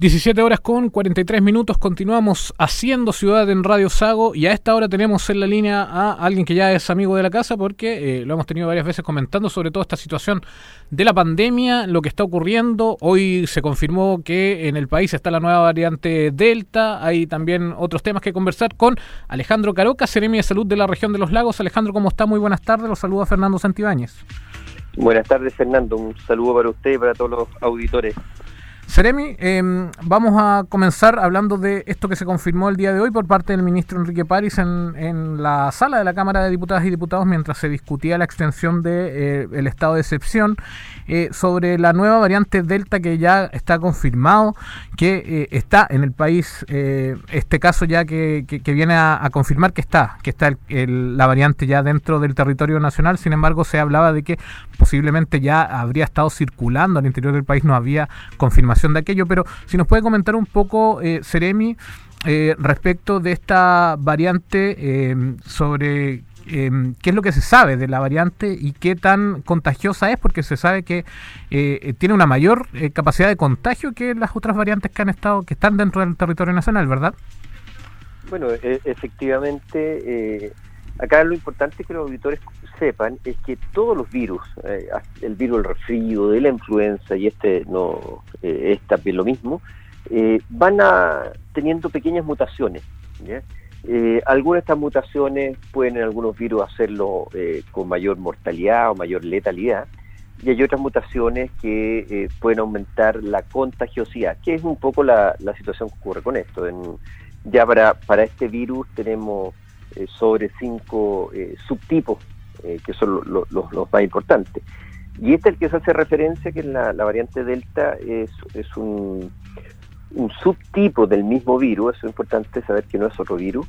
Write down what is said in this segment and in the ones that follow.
17 horas con 43 minutos, continuamos haciendo Ciudad en Radio Sago y a esta hora tenemos en la línea a alguien que ya es amigo de la casa porque eh, lo hemos tenido varias veces comentando sobre toda esta situación de la pandemia, lo que está ocurriendo. Hoy se confirmó que en el país está la nueva variante Delta, hay también otros temas que conversar con Alejandro Caroca, Seremi de Salud de la región de los lagos. Alejandro, ¿cómo está? Muy buenas tardes, los saluda Fernando Santibáñez. Buenas tardes Fernando, un saludo para usted y para todos los auditores. Seremi, em, vamos a comenzar hablando de esto que se confirmó el día de hoy por parte del ministro Enrique París en, en la sala de la Cámara de Diputadas y Diputados mientras se discutía la extensión del de, eh, estado de excepción eh, sobre la nueva variante Delta que ya está confirmado que eh, está en el país. Eh, este caso ya que, que, viene a, confirmar que está, que está el, el, la variante ya dentro del territorio nacional. Sin embargo, se hablaba de que posiblemente ya habría estado circulando al interior del país, no había confirmación de aquello, pero si nos puede comentar un poco, eh, Seremi, eh, respecto de esta variante, eh, sobre eh, qué es lo que se sabe de la variante y qué tan contagiosa es, porque se sabe que eh, tiene una mayor eh, capacidad de contagio que las otras variantes que han estado, que están dentro del territorio nacional, ¿verdad? Bueno, e efectivamente, acá lo importante que los auditores sepan es que todos los virus, eh, el virus del resfrío, de la influenza y este no eh, es también lo mismo, eh, van a teniendo pequeñas mutaciones. Eh, algunas de estas mutaciones pueden en algunos virus hacerlo con mayor mortalidad o mayor letalidad, y hay otras mutaciones que pueden aumentar la contagiosidad, que es un poco la, situación que ocurre con esto. Ya para, para este virus tenemos eh, sobre cinco eh, subtipos eh, que son los lo, lo, lo más importantes. Y este el que se hace referencia, que es la, variante Delta, es, es un, un, subtipo del mismo virus, eso es importante saber que no es otro virus,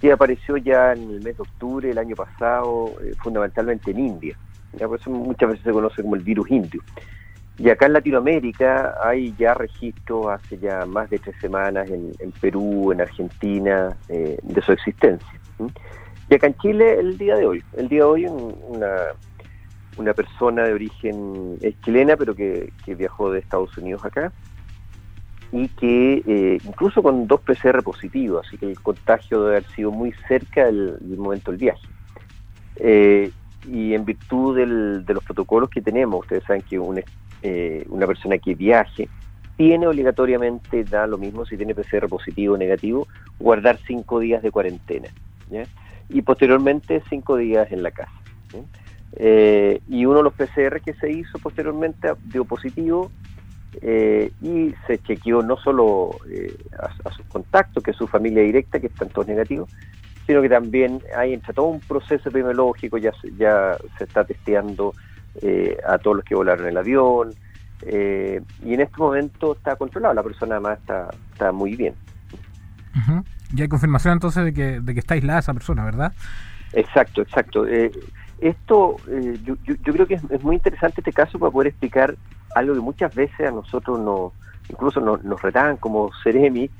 que apareció ya en el mes de octubre del año pasado, fundamentalmente en India. ¿ya? Por eso muchas veces se conoce como el virus indio. Y acá en Latinoamérica hay ya registros hace ya más de tres semanas en, en Perú, en Argentina, de su existencia. Y acá en Chile el día de hoy, el día de hoy una, una persona de origen chilena, pero que, que, viajó de Estados Unidos acá, y que eh, incluso con dos PCR positivos, así que el contagio debe haber sido muy cerca del, del momento del viaje. Eh, y en virtud del, de los protocolos que tenemos, ustedes saben que una, eh, una persona que viaje tiene obligatoriamente, da lo mismo si tiene PCR positivo o negativo, guardar cinco días de cuarentena. ¿Ya? y posteriormente cinco días en la casa. Eh, y uno de los PCR que se hizo posteriormente dio positivo eh, y se chequeó no solo eh, a, a, sus contactos, que es su familia directa, que están todos negativos, sino que también hay entre todo un proceso epidemiológico, ya, ya se está testeando eh, a todos los que volaron el avión, eh, y en este momento está controlado, la persona además está, está muy bien. Uh. Y hay confirmación entonces de que, de que está aislada esa persona, ¿verdad? Exacto, exacto. Eh, esto, eh, yo, creo que es, muy interesante este caso para poder explicar algo que muchas veces a nosotros nos, incluso nos, nos retaban como Ceremi,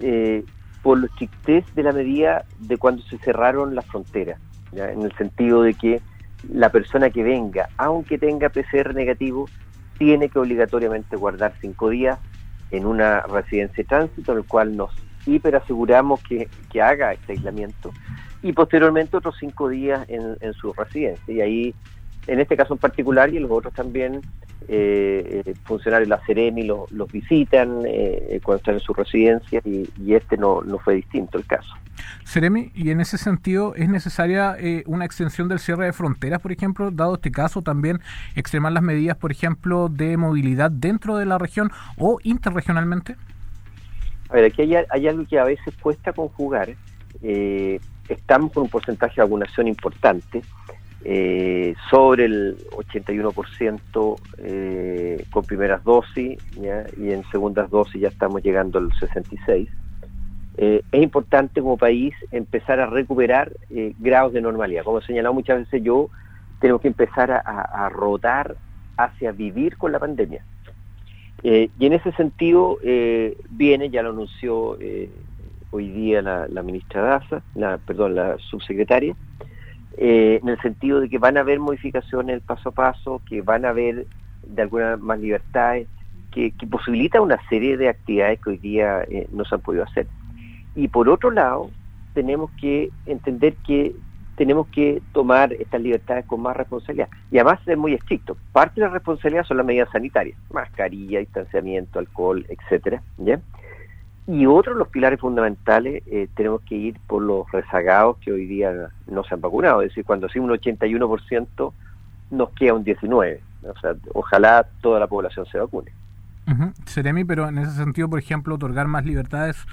eh, por los chictés de la medida de cuando se cerraron las fronteras, en el sentido de que la persona que venga, aunque tenga PCR negativo, tiene que obligatoriamente guardar cinco días en una residencia de tránsito, en el cual nos hiper aseguramos que, que haga este aislamiento y posteriormente otros cinco días en, en, su residencia. Y ahí, en este caso en particular y en los otros también, eh, eh, funcionarios de la Ceremi los, los visitan eh, cuando están en su residencia y, y, este no, no fue distinto el caso. Ceremi, y en ese sentido, ¿es necesaria eh, una extensión del cierre de fronteras, por ejemplo, dado este caso, también extremar las medidas, por ejemplo, de movilidad dentro de la región o interregionalmente? A ver, aquí hay, algo que a veces cuesta conjugar. Eh, estamos con un porcentaje de vacunación importante, eh, sobre el 81% eh, con primeras dosis, y en segundas dosis ya estamos llegando al 66%. Eh, es importante como país empezar a recuperar eh, grados de normalidad. Como he señalado muchas veces yo, tenemos que empezar a, a rotar hacia vivir con la pandemia. Eh, y en ese sentido eh, viene, ya lo anunció eh, hoy día la, la, ministra Daza, la, perdón, la subsecretaria, en el sentido de que van a haber modificaciones paso a paso, que van a haber de alguna más libertades, que, posibilita una serie de actividades que hoy día no se han podido hacer. Y por otro lado, tenemos que entender que tenemos que tomar estas libertades con más responsabilidad y además ser muy estrictos. Parte de la responsabilidad son las medidas sanitarias, mascarilla, distanciamiento, alcohol, etcétera, ¿ya? Y otro de los pilares fundamentales, eh, tenemos que ir por los rezagados que hoy día no se han vacunado. Es decir, cuando hacemos un 81%, nos queda un 19%. O sea, ojalá toda la población se vacune. Seremi, pero en ese sentido, por ejemplo, otorgar más libertades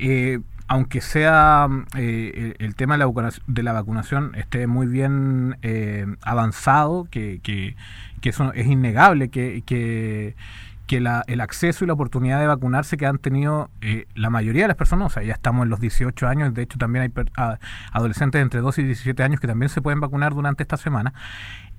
eh, aunque sea eh, el tema de la, vacunación, esté muy bien eh, avanzado, que, que, eso es innegable, que, que, el acceso y la oportunidad de vacunarse que han tenido eh, la mayoría de las personas, o sea, ya estamos en los 18 años, de hecho también hay adolescentes de entre 12 y 17 años que también se pueden vacunar durante esta semana.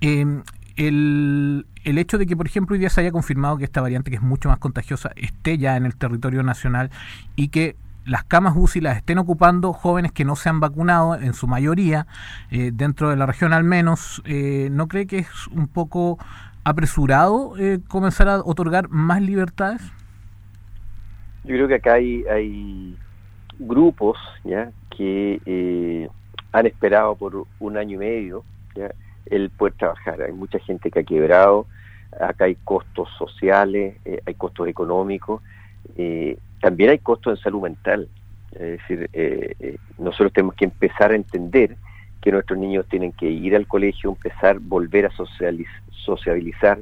Em, el, el, hecho de que, por ejemplo, hoy día se haya confirmado que esta variante, que es mucho más contagiosa, esté ya en el territorio nacional y que las camas UCI las estén ocupando jóvenes que no se han vacunado, en su mayoría, eh, dentro de la región al menos, eh, ¿no cree que es un poco apresurado eh, comenzar a otorgar más libertades? Yo creo que acá hay, hay grupos ya que han esperado por un año y medio ¿ya? el poder trabajar. Hay mucha gente que ha quebrado, acá hay costos sociales, hay costos económicos. Eh, también hay costos en salud mental. Es decir, eh, eh, nosotros tenemos que empezar a entender que nuestros niños tienen que ir al colegio, empezar, volver a sociabilizar,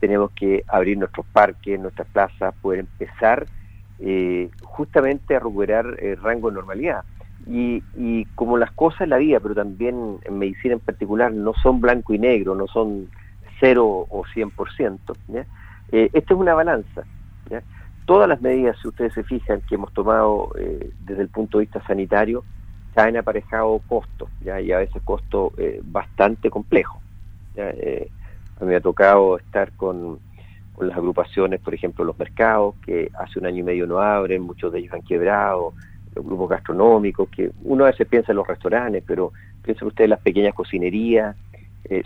tenemos que abrir nuestros parques, nuestras plazas, poder empezar eh, justamente a recuperar el rango de normalidad. Y, y, como las cosas en la vida, pero también en medicina en particular, no son blanco y negro, no son cero o 100%, ¿ya? Eh, es una balanza. ¿ya? Todas las medidas, si ustedes se fijan, que hemos tomado eh, desde el punto de vista sanitario, han aparejado costos, ¿ya? y a veces costos eh, bastante complejos. Eh, a mí me ha tocado estar con, las agrupaciones, por ejemplo, los mercados, que hace un año y medio no abren, muchos de ellos han quebrado, los grupos gastronómicos, que uno a veces piensa en los restaurantes, pero piensen ustedes en las pequeñas cocinerías,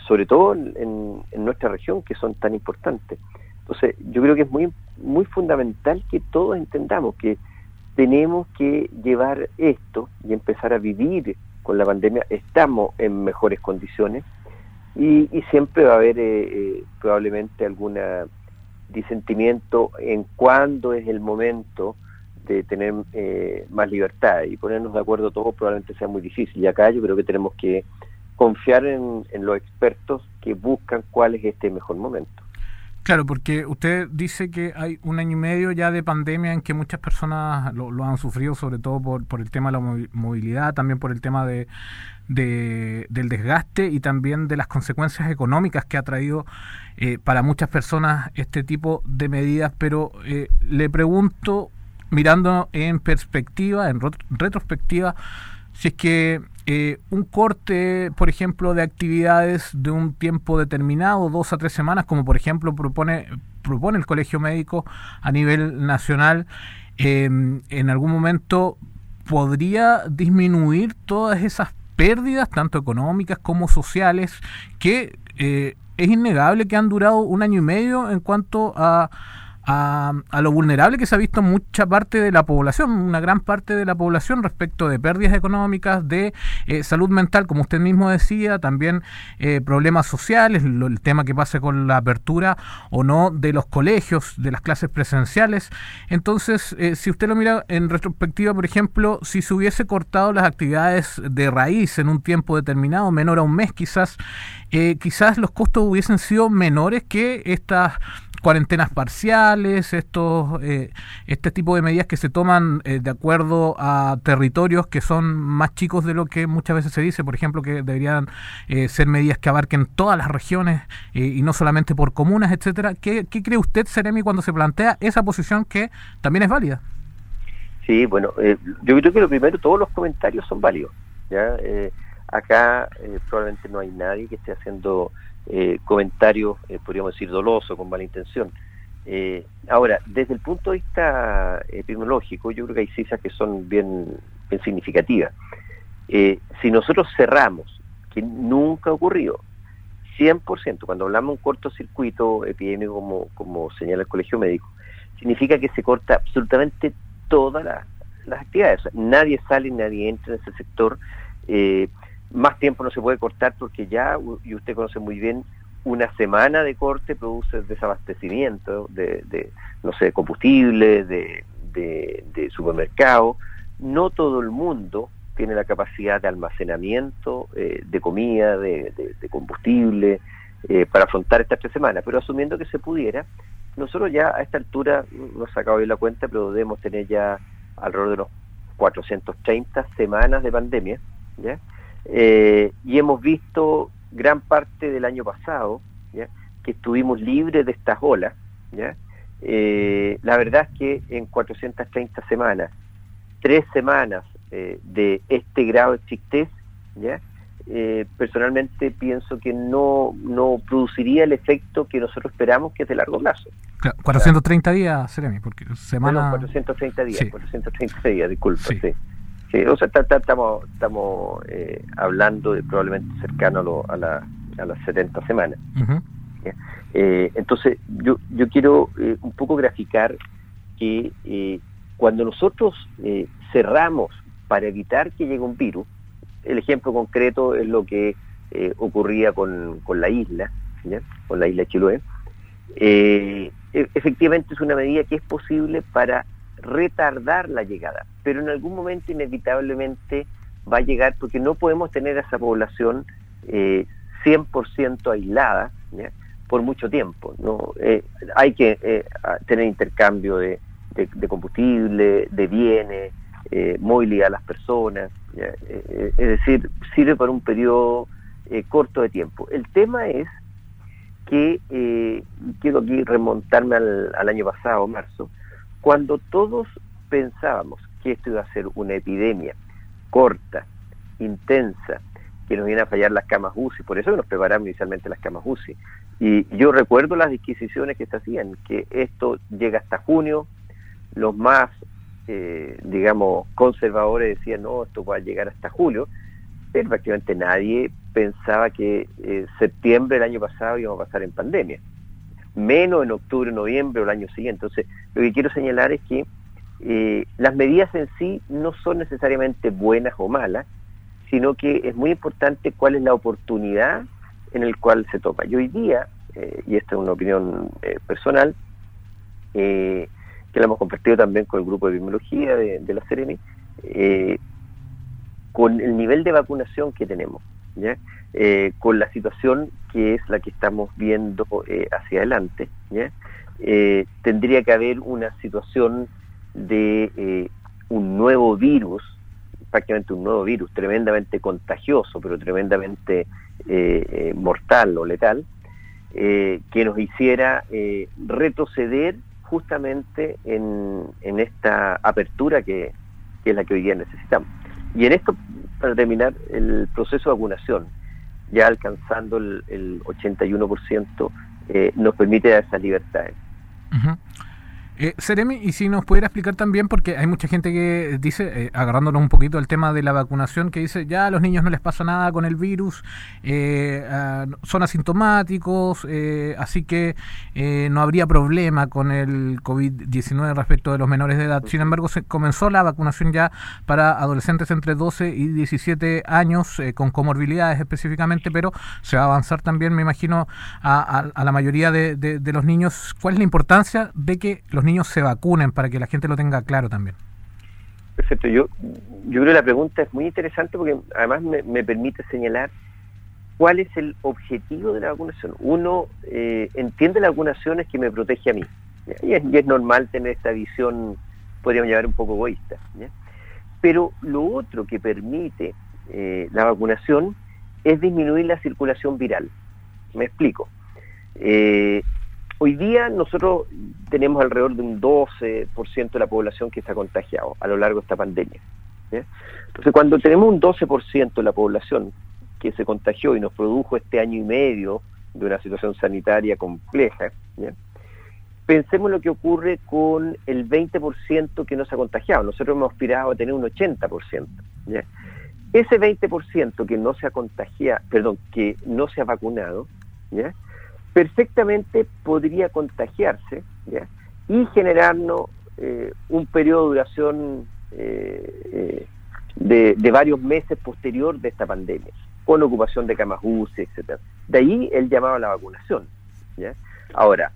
sobre todo en nuestra región, que son tan importantes. Entonces, yo creo que es muy, muy fundamental que todos entendamos que tenemos que llevar esto y empezar a vivir con la pandemia. Estamos en mejores condiciones y, siempre va a haber eh, eh, probablemente algún disentimiento en cuándo es el momento de tener eh, más libertad y ponernos de acuerdo todos probablemente sea muy difícil. Y acá yo creo que tenemos que confiar en los expertos que buscan cuál es este mejor momento. Claro, porque usted dice que hay un año y medio ya de pandemia en que muchas personas lo, han sufrido, sobre todo por, por el tema de la movilidad, también por el tema de, del desgaste y también de las consecuencias económicas que ha traído eh, para muchas personas este tipo de medidas. Pero eh, le pregunto, mirando en perspectiva, en retrospectiva, si es que eh, un corte, por ejemplo, de actividades de un tiempo determinado, dos a tres semanas, como por ejemplo propone, propone el Colegio Médico a nivel nacional, em, en algún momento podría disminuir todas esas pérdidas, tanto económicas como sociales, que eh, es innegable que han durado un año y medio en cuanto a a, lo vulnerable que se ha visto mucha parte de la población, una gran parte de la población respecto de pérdidas económicas, de eh, salud mental, como usted mismo decía, también eh, problemas sociales, el tema que pase con la apertura o no de los colegios, de las clases presenciales. Entonces, eh, si usted lo mira en retrospectiva, por ejemplo, si se hubiese cortado las actividades de raíz en un tiempo determinado, menor a un mes quizás, quizás los costos hubiesen sido menores que estas cuarentenas parciales, estos, eh, este tipo de medidas que se toman eh, de acuerdo a territorios que son más chicos de lo que muchas veces se dice, por ejemplo, que deberían eh, ser medidas que abarquen todas las regiones y no solamente por comunas, etcétera. ¿Qué, cree usted, Seremi, cuando se plantea esa posición que también es válida? Sí, bueno, yo creo que lo primero, todos los comentarios son válidos. ¿ya? acá probablemente no hay nadie que esté haciendo eh, comentarios, eh, podríamos decir, doloso, con mala intención. Eh, ahora, desde el punto de vista epidemiológico, yo creo que hay cifras que son bien, bien significativas. si nosotros cerramos, que nunca ocurrió, 100%. Cuando hablamos de un cortocircuito epidémico, como, como señala el Colegio Médico, significa que se corta absolutamente todas las actividades. nadie sale, nadie entra en ese sector. Eh, más tiempo no se puede cortar porque ya, y usted conoce muy bien, una semana de corte produce desabastecimiento de, de no sé, combustible, de, de, de supermercado. No todo el mundo tiene la capacidad de almacenamiento eh, de comida, de, combustible, eh, para afrontar estas tres semanas. Pero asumiendo que se pudiera, nosotros ya a esta altura, no he sacado bien la cuenta, pero debemos tener ya alrededor de unos 430 semanas de pandemia, ¿ya? Eh, y hemos visto gran parte del año pasado, ¿ya? que estuvimos libres de estas olas, ¿ya? la verdad es que en 430 semanas, tres semanas eh, de este grado de estrictez, ¿ya? Eh, personalmente pienso que no, no produciría el efecto que nosotros esperamos, que es de largo plazo. 430 días, Seremi, porque semana... 430 días, 430 días, disculpa, sí. O sea, estamos, estamos eh, hablando de probablemente cercano a, la, a las 70 semanas. entonces, yo, yo quiero un poco graficar que cuando nosotros cerramos para evitar que llegue un virus. El ejemplo concreto es lo que eh, ocurría con, la isla, con la isla Chiloé. Eh, e, efectivamente es una medida que es posible para retardar la llegada, pero en algún momento inevitablemente va a llegar porque no podemos tener a esa población eh, 100% aislada por mucho tiempo. Eh, hay que tener intercambio de, combustible, de bienes, eh, movilidad a las personas, eh, eh, es decir, sirve para un periodo eh, corto de tiempo. El tema es que, quiero aquí remontarme al año pasado, marzo, cuando todos pensábamos que esto iba a ser una epidemia corta, intensa, que nos iban a fallar las camas UCI, por eso nos preparamos inicialmente las camas UCI. Y yo recuerdo las disquisiciones que se hacían, que esto llega hasta junio, los más eh, digamos, conservadores decían, no, esto va a llegar hasta julio, pero prácticamente nadie pensaba que eh, septiembre del año pasado íbamos a pasar en pandemia, menos en octubre, noviembre o el año siguiente. Entonces, lo que quiero señalar es que eh, las medidas en sí no son necesariamente buenas o malas, sino que es muy importante cuál es la oportunidad en el cual se toma. Y hoy día, y esta es una opinión personal, eh, que la hemos compartido también con el grupo de epidemiología de, la Seremi, eh, con el nivel de vacunación que tenemos. Eh, con la situación que es la que estamos viendo eh, hacia adelante, ¿ya? Tendría que haber una situación de un nuevo virus, prácticamente un nuevo virus, tremendamente contagioso, pero tremendamente mortal o letal, que nos hiciera retroceder justamente en, esta apertura que, es la que hoy día necesitamos. Y en esto, para terminar, el proceso de vacunación, ya alcanzando el, el 81%, eh, nos permite dar esas libertades. Eh, Seremi, y si nos pudiera explicar también, porque hay mucha gente que dice, eh, agarrándonos un poquito el tema de la vacunación, que dice, ya a los niños no les pasa nada con el virus, eh, ah, son asintomáticos, eh, así que no habría problema con el COVID-19 respecto de los menores de edad. Sin embargo, se comenzó la vacunación ya para adolescentes entre 12 y 17 años, con comorbilidades específicamente, pero se va a avanzar también, me imagino, a, la mayoría de, de los niños. ¿Cuál es la importancia de que los niños se vacunen para que la gente lo tenga claro también. Perfecto, yo, yo creo que la pregunta es muy interesante porque además me, permite señalar cuál es el objetivo de la vacunación. Uno eh, entiende la vacunación es que me protege a mí. Y es, normal tener esta visión, podríamos llamar un poco egoísta. Pero lo otro que permite eh, la vacunación es disminuir la circulación viral. Me explico. Eh, Hoy día nosotros tenemos alrededor de un 12% de la población que está contagiado a lo largo de esta pandemia. Entonces, cuando tenemos un 12% de la población que se contagió y nos produjo este año y medio de una situación sanitaria compleja, pensemos lo que ocurre con el 20% que no se ha contagiado. Nosotros hemos aspirado a tener un 80%. Ese 20% que no se ha contagiado, perdón, que no se ha vacunado. Perfectamente podría contagiarse y generarnos eh, un periodo de duración eh, de, de, varios meses posterior de esta pandemia, con ocupación de camas UCI, etcétera. De ahí el llamado a la vacunación. Ahora,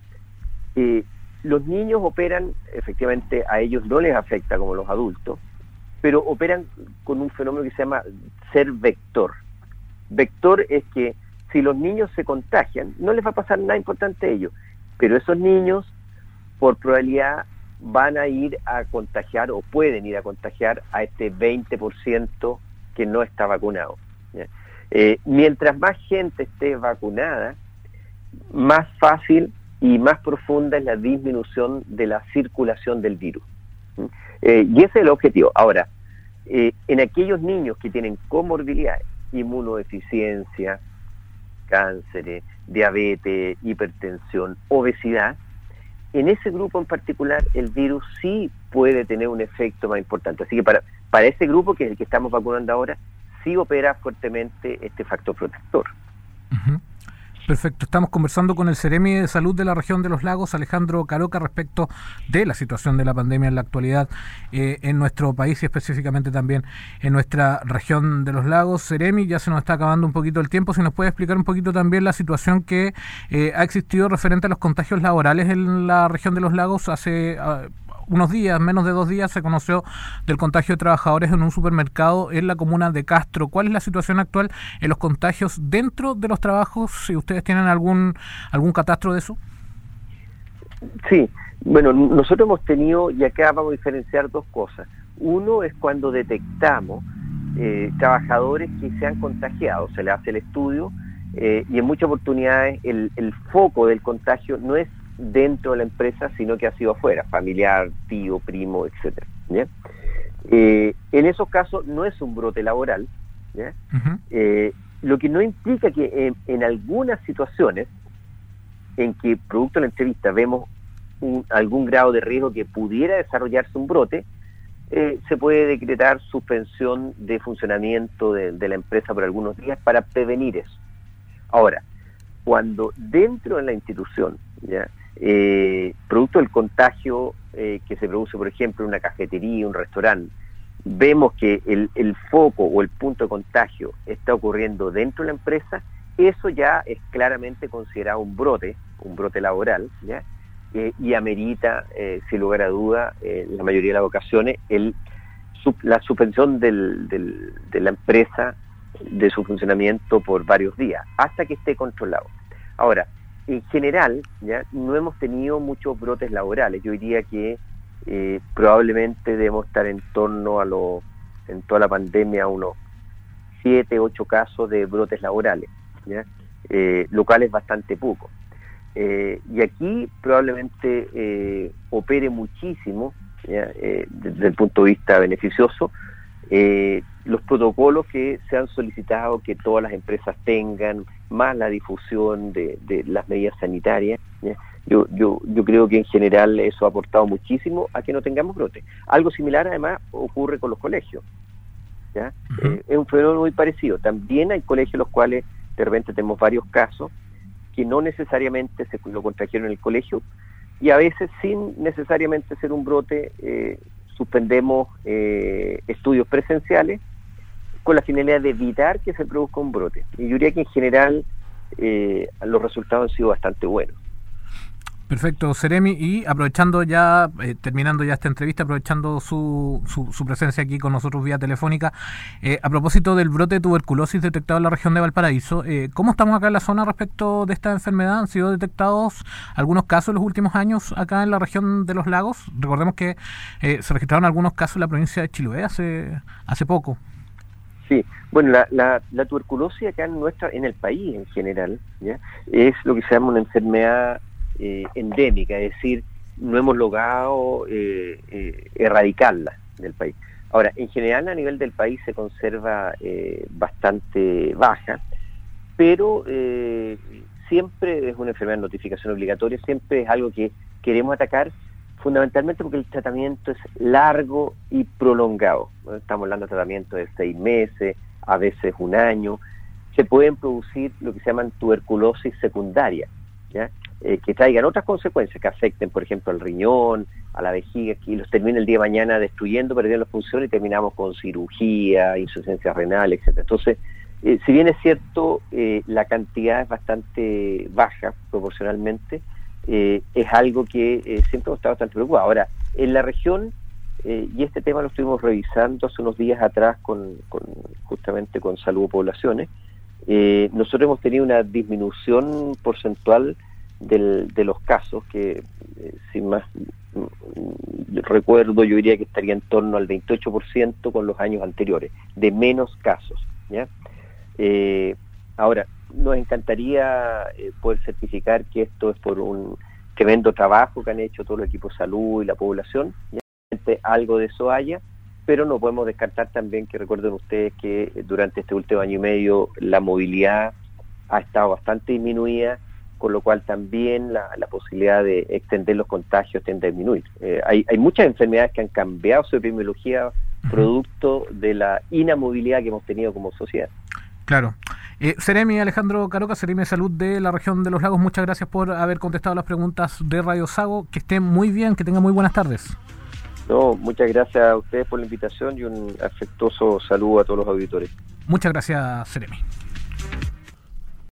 eh, los niños operan, efectivamente, a ellos no les afecta como los adultos, pero operan con un fenómeno que se llama ser vector. Vector es que si los niños se contagian, no les va a pasar nada importante a ellos, pero esos niños, por probabilidad, van a ir a contagiar o pueden ir a contagiar a este 20% que no está vacunado. Eh, mientras más gente esté vacunada, más fácil y más profunda es la disminución de la circulación del virus. Eh, y ese es el objetivo. Ahora, eh, en aquellos niños que tienen comorbilidades, inmunodeficiencia, cánceres, diabetes, hipertensión, obesidad, en ese grupo en particular el virus sí puede tener un efecto más importante. Así que para, para ese grupo, que es el que estamos vacunando ahora, sí opera fuertemente este factor protector. Perfecto, estamos conversando con el Ceremi de Salud de la región de los lagos, Alejandro Caroca, respecto de la situación de la pandemia en la actualidad eh, en nuestro país y específicamente también en nuestra región de los lagos. Ceremi, ya se nos está acabando un poquito el tiempo, si nos puede explicar un poquito también la situación que eh, ha existido referente a los contagios laborales en la región de los lagos hace... Ah, unos días, menos de dos días, se conoció del contagio de trabajadores en un supermercado en la comuna de Castro. ¿Cuál es la situación actual en los contagios dentro de los trabajos? Si ustedes tienen algún, algún catastro de eso. Sí, bueno, nosotros hemos tenido, y acá vamos a diferenciar dos cosas. Uno es cuando detectamos eh, trabajadores que se han contagiado, se le hace el estudio eh, y en muchas oportunidades el, el foco del contagio no es dentro de la empresa, sino que ha sido afuera, familiar, tío, primo, etcétera. Eh, en esos casos no es un brote laboral, eh, lo que no implica que en, algunas situaciones en que producto de la entrevista vemos algún grado de riesgo que pudiera desarrollarse un brote, eh, se puede decretar suspensión de funcionamiento de, de, la empresa por algunos días para prevenir eso. Ahora, cuando dentro de la institución ¿ya? Eh, producto del contagio eh, que se produce, por ejemplo, en una cafetería, un restaurante, vemos que el, foco o el punto de contagio está ocurriendo dentro de la empresa, eso ya es claramente considerado un brote, un brote laboral, ¿ya? Eh, y amerita, eh, sin lugar a duda, la mayoría de las ocasiones, el, la suspensión del, de la empresa de su funcionamiento por varios días, hasta que esté controlado. Ahora, en general, ya no hemos tenido muchos brotes laborales. Yo diría que eh, probablemente debemos estar en torno a los, en toda la pandemia, unos 7, 8 casos de brotes laborales, ¿ya? Eh, lo cual es bastante poco. Eh, y aquí probablemente eh, opere muchísimo, eh, desde el punto de vista beneficioso, los protocolos que se han solicitado que todas las empresas tengan, más la difusión de, de las medidas sanitarias. Yo, yo, yo creo que en general eso ha aportado muchísimo a que no tengamos brote. Algo similar además ocurre con los colegios. ¿ya? eh, es un fenómeno muy parecido. También hay colegios en los cuales de repente tenemos varios casos que no necesariamente se lo contrajeron en el colegio y a veces sin necesariamente ser un brote eh, suspendemos eh, estudios presenciales con la finalidad de evitar que se produzca un brote. Y yo diría que en general eh, los resultados han sido bastante buenos. Perfecto, Seremi, y aprovechando ya, eh, terminando ya esta entrevista, aprovechando su, su, su, presencia aquí con nosotros vía telefónica, eh, a propósito del brote de tuberculosis detectado en la región de Valparaíso, eh, ¿cómo estamos acá en la zona respecto de esta enfermedad? ¿Han sido detectados algunos casos en los últimos años acá en la región de los lagos? Recordemos que eh, se registraron algunos casos en la provincia de Chiloé hace, hace poco. Sí, bueno, la, la, tuberculosis acá en nuestra, en el país en general, ¿ya? es lo que se llama una enfermedad eh, endémica, es decir, no hemos logrado eh, eh, erradicarla del país. Ahora, en general a nivel del país se conserva eh, bastante baja, pero siempre es una enfermedad de notificación obligatoria, siempre es algo que queremos atacar fundamentalmente porque el tratamiento es largo y prolongado. Estamos hablando de tratamiento de seis meses, a veces un año. se pueden producir lo que se llaman tuberculosis secundaria. Eh, que traigan otras consecuencias que afecten, por ejemplo, al riñón, a la vejiga, que los termina el día de mañana destruyendo, perdiendo la función y terminamos con cirugía, insuficiencia renal, etcétera. Entonces, eh, si bien es cierto, eh, la cantidad es bastante baja proporcionalmente, es algo que siempre hemos estado bastante preocupados. Ahora, en la región, y este tema lo estuvimos revisando hace unos días atrás con, con justamente con Salud Poblaciones, nosotros hemos tenido una disminución porcentual de los casos, que eh, sin más mm, recuerdo, yo diría que estaría en torno al 28% con los años anteriores, de menos casos. ¿ya? Ahora, nos encantaría eh, poder certificar que esto es por un tremendo trabajo que han hecho todo el equipo de salud y la población, algo de eso haya, pero no podemos descartar también que recuerden ustedes que durante este último año y medio la movilidad ha estado bastante disminuida con lo cual también la, posibilidad de extender los contagios tiende a disminuir. Eh, hay, muchas enfermedades que han cambiado su epidemiología producto de la inamovilidad que hemos tenido como sociedad. Claro. Eh, Seremi Alejandro Caroca, Seremi de Salud de la región de los lagos, muchas gracias por haber contestado las preguntas de Radio Sago. Que estén muy bien, que tengan muy buenas tardes. No, muchas gracias a ustedes por la invitación y un afectuoso saludo a todos los auditores. Muchas gracias, Seremi.